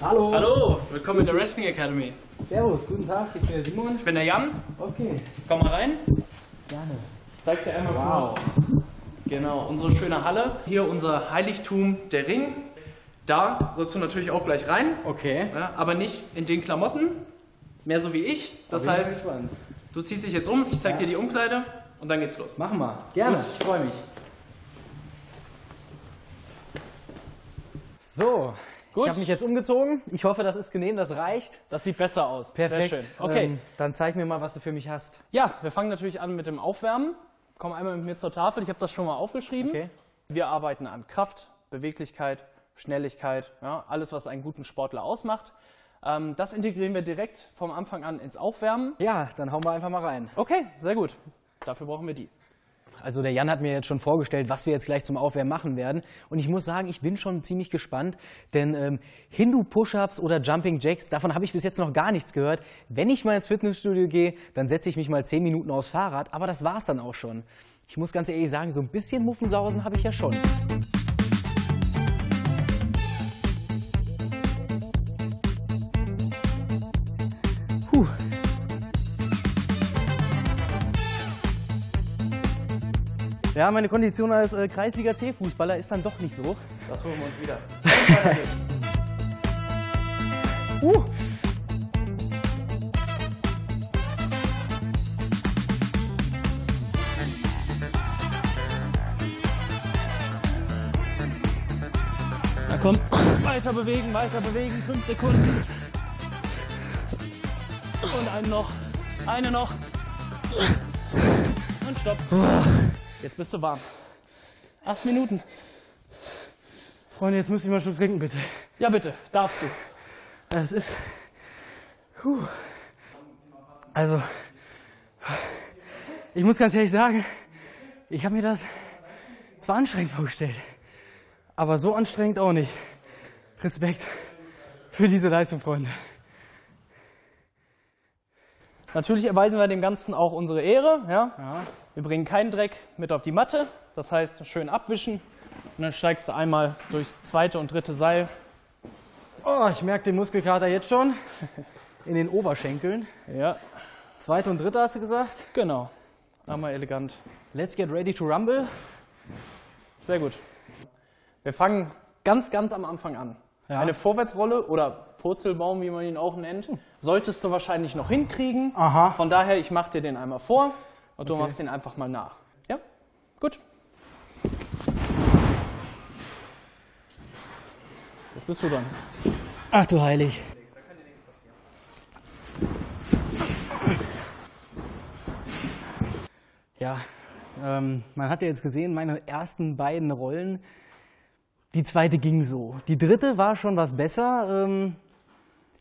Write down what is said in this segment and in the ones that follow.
Hallo. Hallo, willkommen in der Wrestling Academy. Servus, guten Tag, ich bin der Simon. Ich bin der Jan. Okay, Komm mal rein. gerne. Zeig dir einmal Wow. kurz. Genau, unsere schöne Halle. Hier unser Heiligtum, der Ring. Da sollst du natürlich auch gleich rein, Okay. ja, aber nicht in den Klamotten, mehr so wie ich. Das heißt, du ziehst dich jetzt um, ich zeig Ja. dir die Umkleide und dann geht's los. Machen wir. Gerne, Gut. ich freue mich. So, Gut. ich habe mich jetzt umgezogen. Ich hoffe, das ist genehm, das reicht. Das sieht besser aus. Perfekt. Sehr schön. Okay. Ähm, dann zeig mir mal, was du für mich hast. Ja, wir fangen natürlich an mit dem Aufwärmen. Komm einmal mit mir zur Tafel. Ich habe das schon mal aufgeschrieben. Okay. Wir arbeiten an Kraft, Beweglichkeit, Schnelligkeit, ja, alles, was einen guten Sportler ausmacht. Ähm, das integrieren wir direkt vom Anfang an ins Aufwärmen. Ja, dann hauen wir einfach mal rein. Okay, sehr gut. Dafür brauchen wir die. Also der Jan hat mir jetzt schon vorgestellt, was wir jetzt gleich zum Aufwärmen machen werden. Und ich muss sagen, ich bin schon ziemlich gespannt, denn ähm, Hindu-Push-Ups oder Jumping Jacks, davon habe ich bis jetzt noch gar nichts gehört. Wenn ich mal ins Fitnessstudio gehe, dann setze ich mich mal zehn Minuten aufs Fahrrad, aber das war's dann auch schon. Ich muss ganz ehrlich sagen, so ein bisschen Muffensausen habe ich ja schon. Ja, meine Kondition als äh, Kreisliga C-Fußballer ist dann doch nicht so. Das holen wir uns wieder. Uh. Na komm, weiter bewegen, weiter bewegen. Fünf Sekunden. Und einen noch. Eine noch. Und stopp. Jetzt bist du warm. Acht Minuten. Freunde, jetzt muss ich mal schon trinken, bitte. Ja, bitte, darfst du. Das ist. Puh. Also, ich muss ganz ehrlich sagen, ich habe mir das zwar anstrengend vorgestellt, aber so anstrengend auch nicht. Respekt für diese Leistung, Freunde. Natürlich erweisen wir dem Ganzen auch unsere Ehre. Ja? Wir bringen keinen Dreck mit auf die Matte. Das heißt, schön abwischen. Und dann steigst du einmal durchs zweite und dritte Seil. Oh, ich merke den Muskelkater jetzt schon. In den Oberschenkeln. Ja, Zweite und dritte hast du gesagt. genau. Einmal elegant. Let's get ready to rumble. Sehr gut. Wir fangen ganz, ganz am Anfang an. Ja. Eine Vorwärtsrolle oder Purzelbaum, wie man ihn auch nennt, solltest du wahrscheinlich noch hinkriegen. Aha. Von daher, ich mache dir den einmal vor und du machst den einfach mal nach. Ja? Gut. Jetzt bist du dran. Ach du heilig. Ja, ähm, man hat ja jetzt gesehen, meine ersten beiden Rollen, die zweite ging so. Die dritte war schon was besser. Ähm,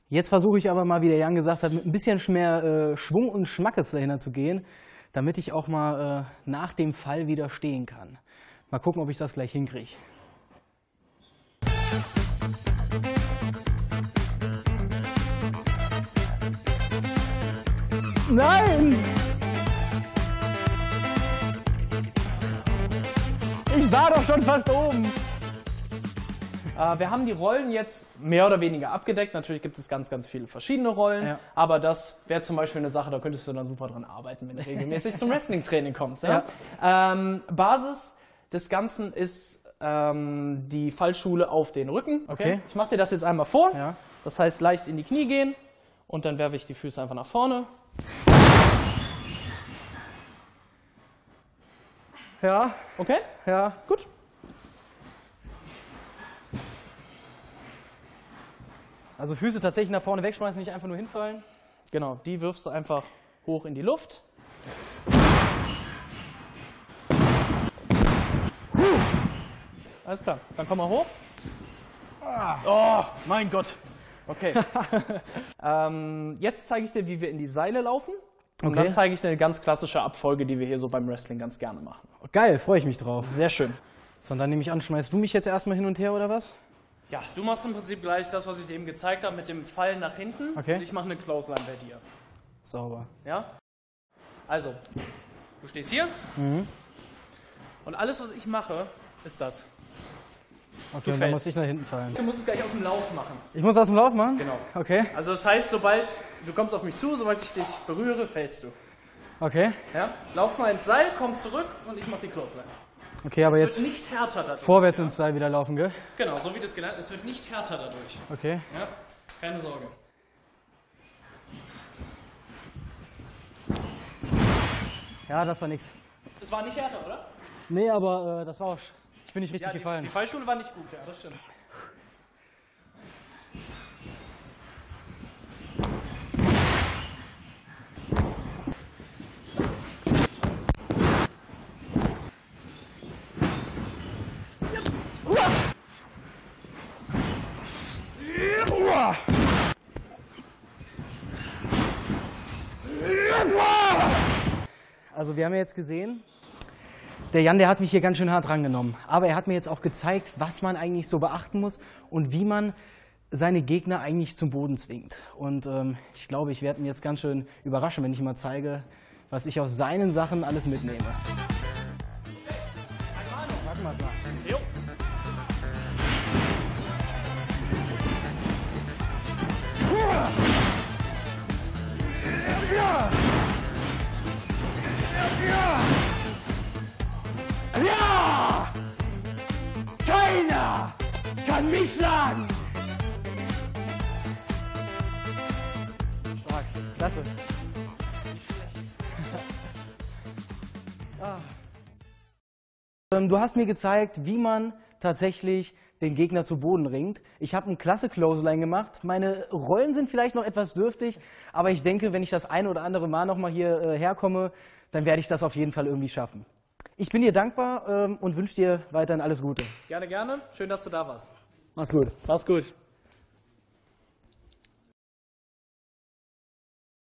jetzt versuche ich aber mal, wie der Jan gesagt hat, mit ein bisschen mehr äh, Schwung und Schmackes dahinter zu gehen, damit ich auch mal äh, nach dem Fall wieder stehen kann. Mal gucken, ob ich das gleich hinkriege. Nein! Ich war doch schon fast oben. Äh, wir haben die Rollen jetzt mehr oder weniger abgedeckt. Natürlich gibt es ganz, ganz viele verschiedene Rollen. Ja. Aber das wäre zum Beispiel eine Sache, da könntest du dann super dran arbeiten, wenn du regelmäßig zum Wrestling-Training kommst. Ja? Ähm, Basis des Ganzen ist ähm, die Fallschule auf den Rücken. Okay. Ich mache dir das jetzt einmal vor. Ja. Das heißt, leicht in die Knie gehen und dann werfe ich die Füße einfach nach vorne. Ja, Okay? ja. Gut. Also Füße tatsächlich nach vorne wegschmeißen, nicht einfach nur hinfallen. Genau, die wirfst du einfach hoch in die Luft. Alles klar, dann komm mal hoch. Oh, mein Gott. Okay. ähm, jetzt zeige ich dir, wie wir in die Seile laufen. Und Okay. dann zeige ich dir eine ganz klassische Abfolge, die wir hier so beim Wrestling ganz gerne machen. Geil, freue ich mich drauf. Sehr schön. So, und dann nehme ich an, schmeißt du mich jetzt erstmal hin und her oder was? Ja, du machst im Prinzip gleich das, was ich dir eben gezeigt habe, mit dem Fallen nach hinten. Okay. Und ich mache eine Clothesline bei dir. Sauber. Ja? Also, du stehst hier. Und alles, was ich mache, ist das. Okay, und dann muss ich nach hinten fallen. Du musst es gleich aus dem Lauf machen. Ich muss aus dem Lauf machen? Genau. Okay, Also das heißt, sobald du kommst auf mich zu, sobald ich dich berühre, fällst du. okay. Ja? Lauf mal ins Seil, komm zurück und ich mach die Kurzline. Okay, aber Es jetzt wird nicht härter dadurch. vorwärts ins Seil wieder laufen, gell? Genau, so wie das gelernt Es wird nicht härter dadurch. Okay. Ja? Keine Sorge. Ja, das war nix. Es war nicht härter, oder? Nee, aber äh, das war auch. Ich bin nicht richtig Ja, die, gefallen. die Fallschule war nicht gut, ja, das stimmt. Also wir haben ja jetzt gesehen, der Jan, der hat mich hier ganz schön hart rangenommen. Aber er hat mir jetzt auch gezeigt, was man eigentlich so beachten muss und wie man seine Gegner eigentlich zum Boden zwingt. Und ähm, ich glaube, ich werde ihn jetzt ganz schön überraschen, wenn ich ihm mal zeige, was ich aus seinen Sachen alles mitnehme. Kann mich schlagen! Stark, klasse. Ah. Du hast mir gezeigt, wie man tatsächlich den Gegner zu Boden ringt. Ich habe eine klasse Clothesline gemacht. Meine Rollen sind vielleicht noch etwas dürftig, aber ich denke, wenn ich das eine oder andere Mal nochmal hier äh, herkomme, dann werde ich das auf jeden Fall irgendwie schaffen. Ich bin dir dankbar ähm, und wünsche dir weiterhin alles Gute. Gerne, gerne. Schön, dass du da warst. Mach's gut. Mach's gut.